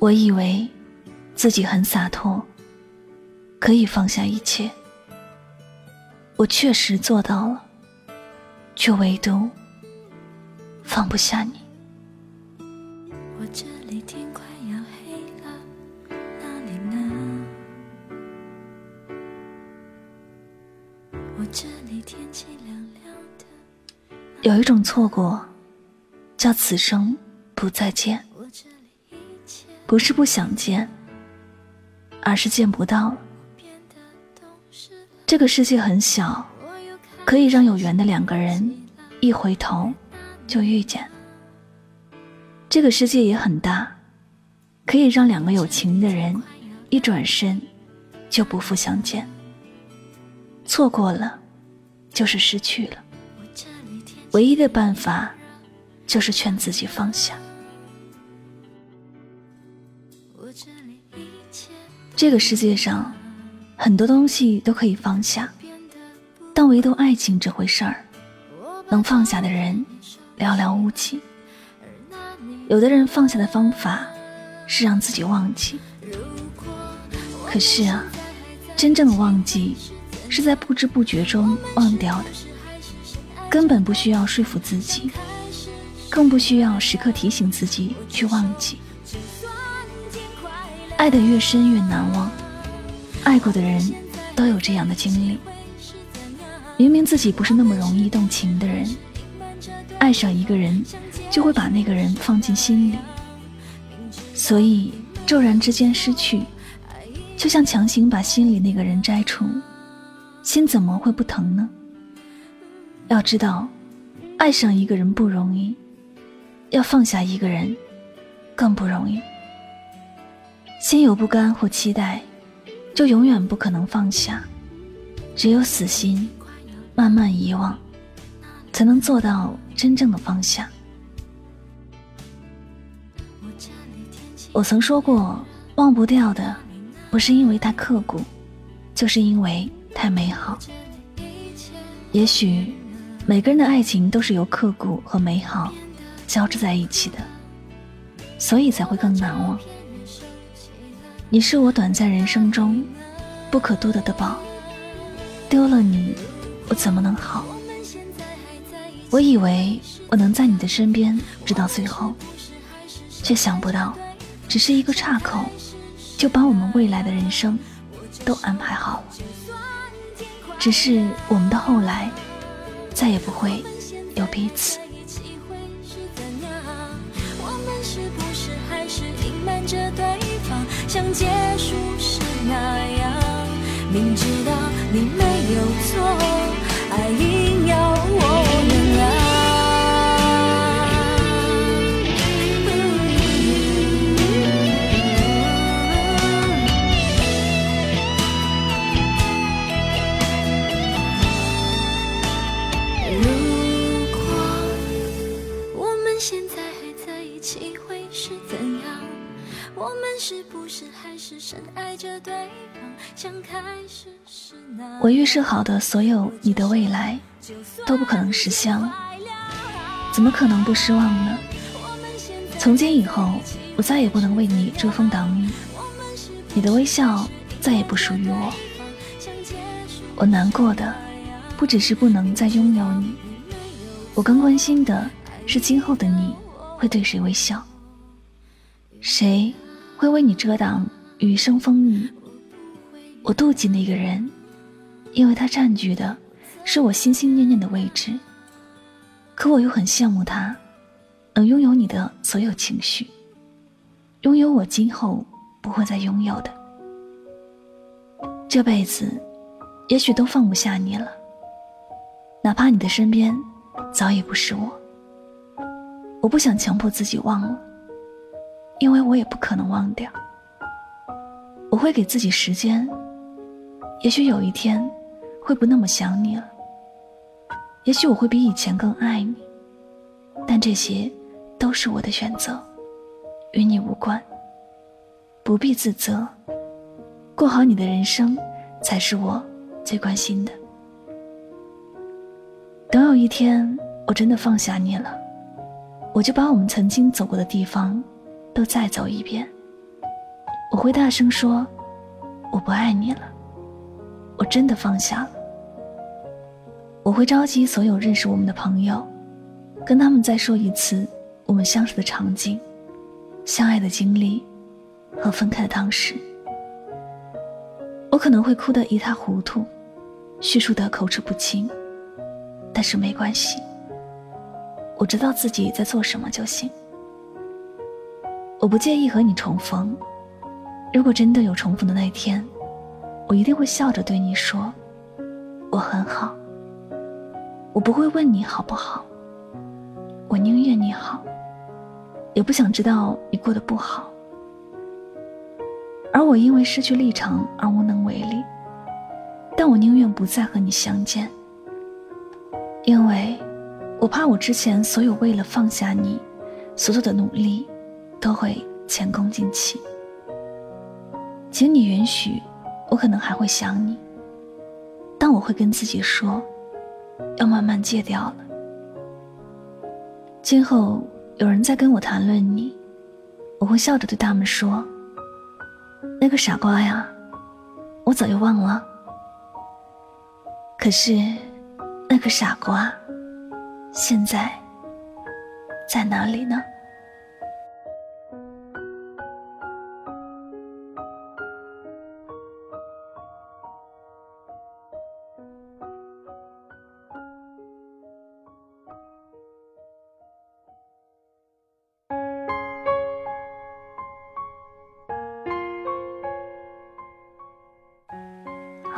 我以为自己很洒脱，可以放下一切。我确实做到了，却唯独放不下你。我这里天快要黑了，那里呢？我这里天气凉凉的。有一种错过，叫此生不再见。不是不想见，而是见不到了。这个世界很小，可以让有缘的两个人一回头就遇见；这个世界也很大，可以让两个有情的人一转身就不复相见。错过了，就是失去了。唯一的办法，就是劝自己放下。这个世界上，很多东西都可以放下，但唯独爱情这回事儿，能放下的人寥寥无几。有的人放下的方法是让自己忘记，可是啊，真正的忘记是在不知不觉中忘掉的，根本不需要说服自己，更不需要时刻提醒自己去忘记。爱得越深越难忘，爱过的人都有这样的经历。明明自己不是那么容易动情的人，爱上一个人就会把那个人放进心里，所以骤然之间失去，就像强行把心里那个人摘除，心怎么会不疼呢？要知道，爱上一个人不容易，要放下一个人更不容易。心有不甘或期待，就永远不可能放下。只有死心，慢慢遗忘，才能做到真正的放下。我曾说过，忘不掉的，不是因为太刻骨，就是因为太美好。也许，每个人的爱情都是由刻骨和美好交织在一起的，所以才会更难忘。你是我短暂人生中不可多得的宝，丢了你，我怎么能好？我以为我能在你的身边直到最后，却想不到，只是一个岔口，就把我们未来的人生都安排好了。只是我们的后来，再也不会有彼此。明知道你没有错，爱硬要我原谅。如果我们现在还在一起，会是怎样？我们是不是还是深爱着对方？我预设好的所有你的未来都不可能实现了，怎么可能不失望呢？从今以后，我再也不能为你遮风挡雨，你的微笑再也不属于我。我难过的不只是不能再拥有你，我更关心的是今后的你会对谁微笑，谁？会为你遮挡余生风雨。我妒忌那个人，因为他占据的是我心心念念的位置。可我又很羡慕他，能拥有你的所有情绪，拥有我今后不会再拥有的。这辈子，也许都放不下你了。哪怕你的身边早已不是我，我不想强迫自己忘了，因为我也不可能忘掉。我会给自己时间，也许有一天会不那么想你了，也许我会比以前更爱你，但这些都是我的选择，与你无关，不必自责。过好你的人生，才是我最关心的。等有一天我真的放下你了，我就把我们曾经走过的地方，都再走一遍。我会大声说：“我不爱你了，我真的放下了。”我会召集所有认识我们的朋友，跟他们再说一次我们相识的场景、相爱的经历和分开的当时。我可能会哭得一塌糊涂，叙述得口齿不清，但是没关系。我知道自己在做什么就行。我不介意和你重逢，如果真的有重逢的那一天，我一定会笑着对你说：“我很好。”我不会问你好不好，我宁愿你好，也不想知道你过得不好。而我因为失去立场而无能为力，但我宁愿不再和你相见，因为我怕我之前所有为了放下你所做的努力，都会前功尽弃。请你允许，我可能还会想你，但我会跟自己说，要慢慢戒掉了。今后有人在跟我谈论你，我会笑着对他们说。那个傻瓜呀，我早就忘了。可是，那个傻瓜，现在在哪里呢？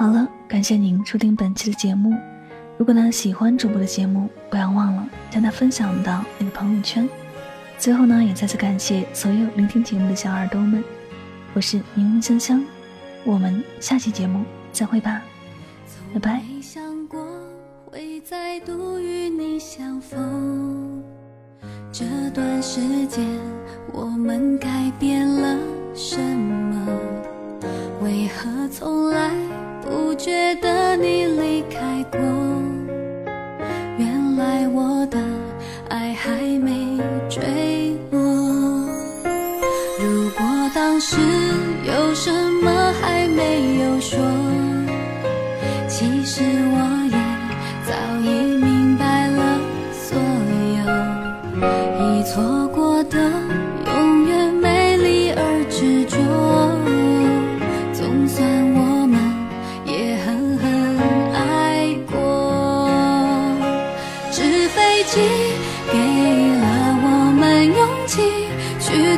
好了，感谢您收听本期的节目。如果呢喜欢主播的节目，不要忘了将它分享到你的朋友圈。最后呢，也再次感谢所有聆听节目的小耳朵们。我是柠檬香香，我们下期节目再会吧，拜拜。没想过会再度与你相逢，这段时间我们改变了什么？为何从来？不觉得你离开过，原来我的爱还没坠落。如果当时有什么还没有说，其实我也早已明白了所有，已错过的。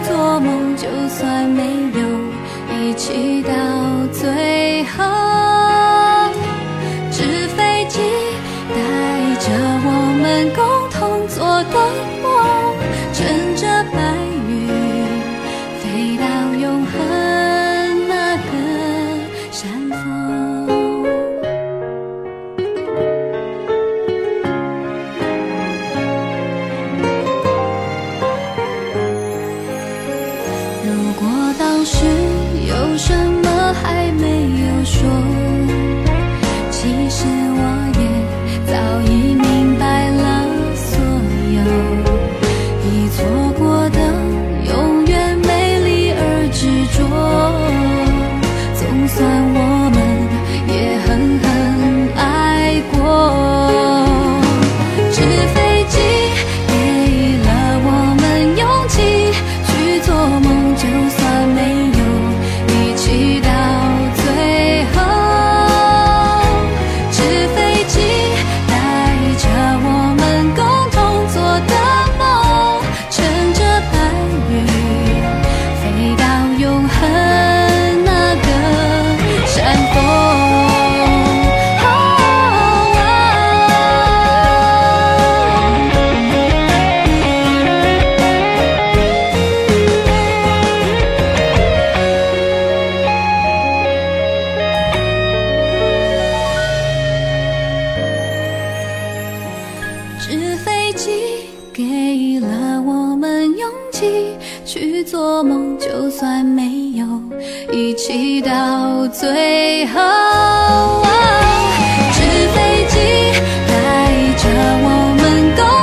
做梦就算没有一起到最后。去做梦，就算没有一起到最后。纸飞机带着我们共。